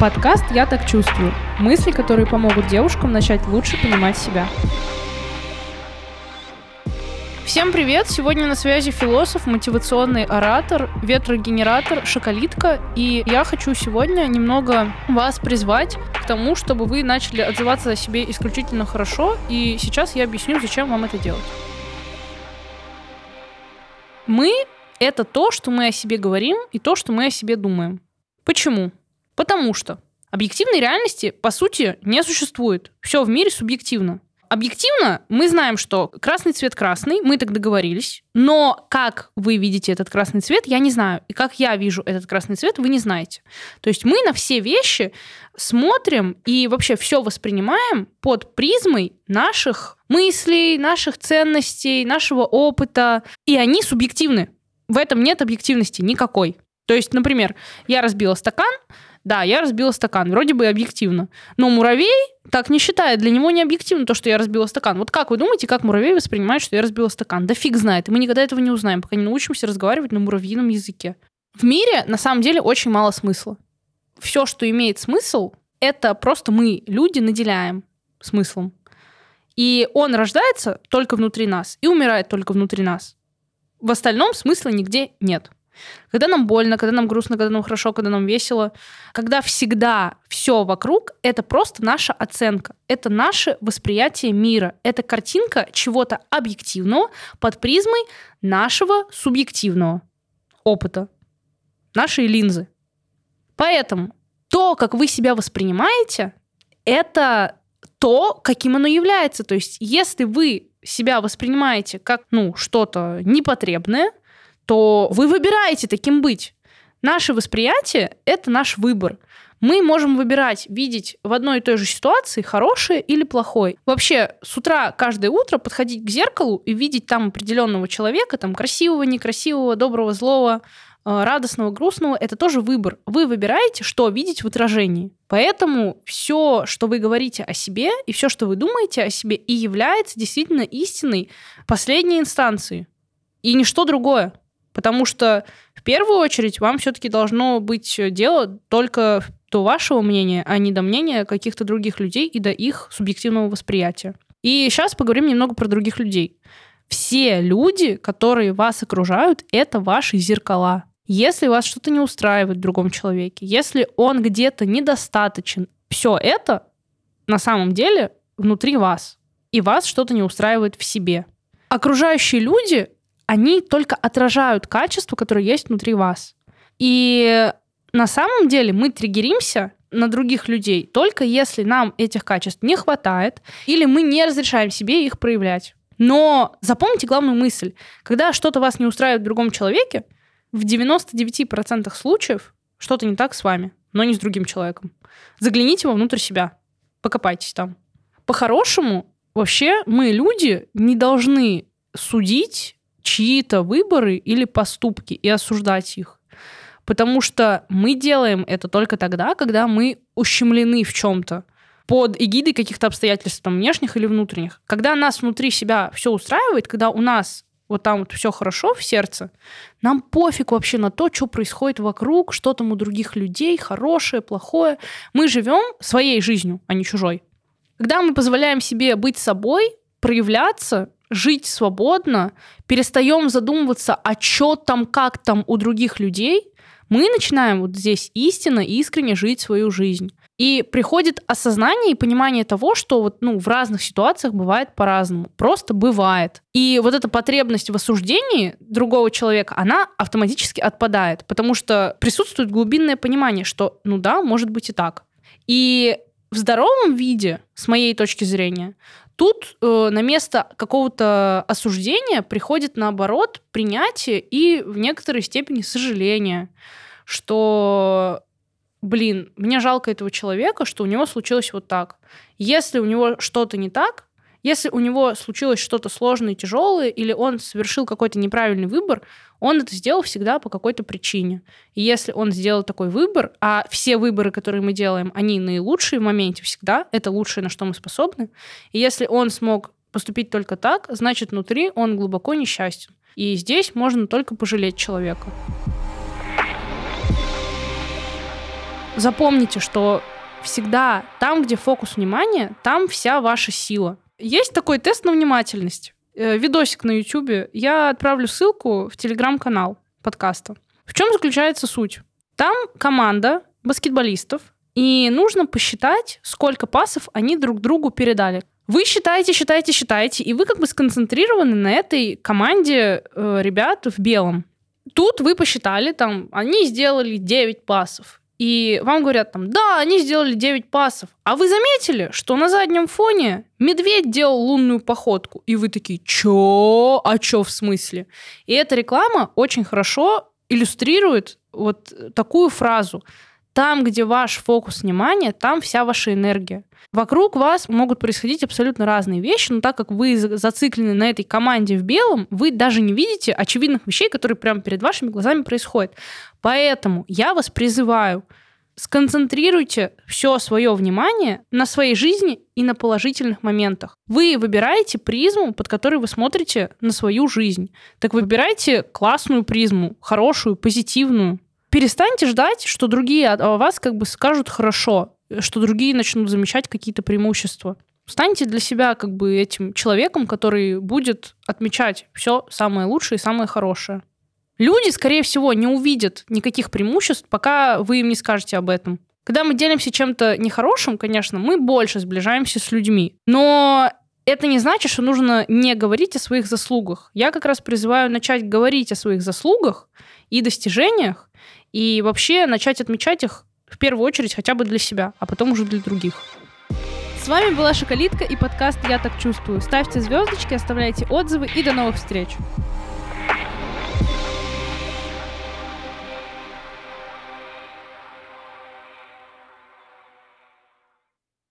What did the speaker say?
Подкаст «Я так чувствую». Мысли, которые помогут девушкам начать лучше понимать себя. Всем привет! Сегодня на связи философ, мотивационный оратор, ветрогенератор, шоколитка. И я хочу сегодня немного вас призвать к тому, чтобы вы начали отзываться о себе исключительно хорошо. И сейчас я объясню, зачем вам это делать. Мы — это то, что мы о себе говорим, и то, что мы о себе думаем. Почему? Потому что объективной реальности, по сути, не существует. Все в мире субъективно. Объективно мы знаем, что красный цвет красный, мы так договорились, но как вы видите этот красный цвет, я не знаю. И как я вижу этот красный цвет, вы не знаете. То есть мы на все вещи смотрим и вообще все воспринимаем под призмой наших мыслей, наших ценностей, нашего опыта, и они субъективны. В этом нет объективности никакой. То есть, например, я разбила стакан, да, я разбила стакан, вроде бы объективно. Но муравей так не считает, для него не объективно то, что я разбила стакан. Вот как вы думаете, как муравей воспринимает, что я разбила стакан? Да фиг знает, и мы никогда этого не узнаем, пока не научимся разговаривать на муравьином языке. В мире на самом деле очень мало смысла. Все, что имеет смысл, это просто мы, люди, наделяем смыслом. И он рождается только внутри нас и умирает только внутри нас. В остальном смысла нигде нет. Когда нам больно, когда нам грустно, когда нам хорошо, когда нам весело, когда всегда все вокруг, это просто наша оценка, это наше восприятие мира, это картинка чего-то объективного под призмой нашего субъективного опыта, нашей линзы. Поэтому то, как вы себя воспринимаете, это то, каким оно является. То есть, если вы себя воспринимаете как ну, что-то непотребное, то вы выбираете таким быть. Наше восприятие — это наш выбор. Мы можем выбирать, видеть в одной и той же ситуации хорошее или плохое. Вообще, с утра каждое утро подходить к зеркалу и видеть там определенного человека, там красивого, некрасивого, доброго, злого, э, радостного, грустного, это тоже выбор. Вы выбираете, что видеть в отражении. Поэтому все, что вы говорите о себе, и все, что вы думаете о себе, и является действительно истиной последней инстанции. И ничто другое. Потому что в первую очередь вам все-таки должно быть дело только до вашего мнения, а не до мнения каких-то других людей и до их субъективного восприятия. И сейчас поговорим немного про других людей. Все люди, которые вас окружают, это ваши зеркала. Если вас что-то не устраивает в другом человеке, если он где-то недостаточен, все это на самом деле внутри вас. И вас что-то не устраивает в себе. Окружающие люди они только отражают качество, которое есть внутри вас. И на самом деле мы триггеримся на других людей только если нам этих качеств не хватает или мы не разрешаем себе их проявлять. Но запомните главную мысль. Когда что-то вас не устраивает в другом человеке, в 99% случаев что-то не так с вами, но не с другим человеком. Загляните вовнутрь себя, покопайтесь там. По-хорошему, вообще мы, люди, не должны судить чьи-то выборы или поступки и осуждать их. Потому что мы делаем это только тогда, когда мы ущемлены в чем-то под эгидой каких-то обстоятельств, там, внешних или внутренних. Когда нас внутри себя все устраивает, когда у нас вот там вот все хорошо в сердце, нам пофиг вообще на то, что происходит вокруг, что там у других людей, хорошее, плохое. Мы живем своей жизнью, а не чужой. Когда мы позволяем себе быть собой, проявляться, жить свободно, перестаем задумываться, а что там, как там у других людей, мы начинаем вот здесь истинно, искренне жить свою жизнь. И приходит осознание и понимание того, что вот, ну, в разных ситуациях бывает по-разному. Просто бывает. И вот эта потребность в осуждении другого человека, она автоматически отпадает, потому что присутствует глубинное понимание, что, ну да, может быть и так. И в здоровом виде, с моей точки зрения, Тут э, на место какого-то осуждения приходит, наоборот, принятие и в некоторой степени сожаление, что, блин, мне жалко этого человека, что у него случилось вот так. Если у него что-то не так, если у него случилось что-то сложное и тяжелое, или он совершил какой-то неправильный выбор, он это сделал всегда по какой-то причине. И если он сделал такой выбор, а все выборы, которые мы делаем, они наилучшие в моменте всегда, это лучшее, на что мы способны. И если он смог поступить только так, значит, внутри он глубоко несчастен. И здесь можно только пожалеть человека. запомните, что всегда там, где фокус внимания, там вся ваша сила. Есть такой тест на внимательность. Э, видосик на YouTube. Я отправлю ссылку в телеграм-канал подкаста. В чем заключается суть? Там команда баскетболистов, и нужно посчитать, сколько пасов они друг другу передали. Вы считаете, считаете, считаете, и вы как бы сконцентрированы на этой команде э, ребят в белом. Тут вы посчитали, там, они сделали 9 пасов. И вам говорят там, да, они сделали 9 пасов. А вы заметили, что на заднем фоне медведь делал лунную походку? И вы такие, чё? А чё в смысле? И эта реклама очень хорошо иллюстрирует вот такую фразу. Там, где ваш фокус внимания, там вся ваша энергия. Вокруг вас могут происходить абсолютно разные вещи, но так как вы зациклены на этой команде в белом, вы даже не видите очевидных вещей, которые прямо перед вашими глазами происходят. Поэтому я вас призываю, сконцентрируйте все свое внимание на своей жизни и на положительных моментах. Вы выбираете призму, под которой вы смотрите на свою жизнь. Так выбирайте классную призму, хорошую, позитивную. Перестаньте ждать, что другие о вас как бы скажут хорошо что другие начнут замечать какие-то преимущества. Станьте для себя как бы этим человеком, который будет отмечать все самое лучшее и самое хорошее. Люди, скорее всего, не увидят никаких преимуществ, пока вы им не скажете об этом. Когда мы делимся чем-то нехорошим, конечно, мы больше сближаемся с людьми. Но это не значит, что нужно не говорить о своих заслугах. Я как раз призываю начать говорить о своих заслугах и достижениях, и вообще начать отмечать их в первую очередь хотя бы для себя, а потом уже для других. С вами была Шоколитка и подкаст «Я так чувствую». Ставьте звездочки, оставляйте отзывы и до новых встреч!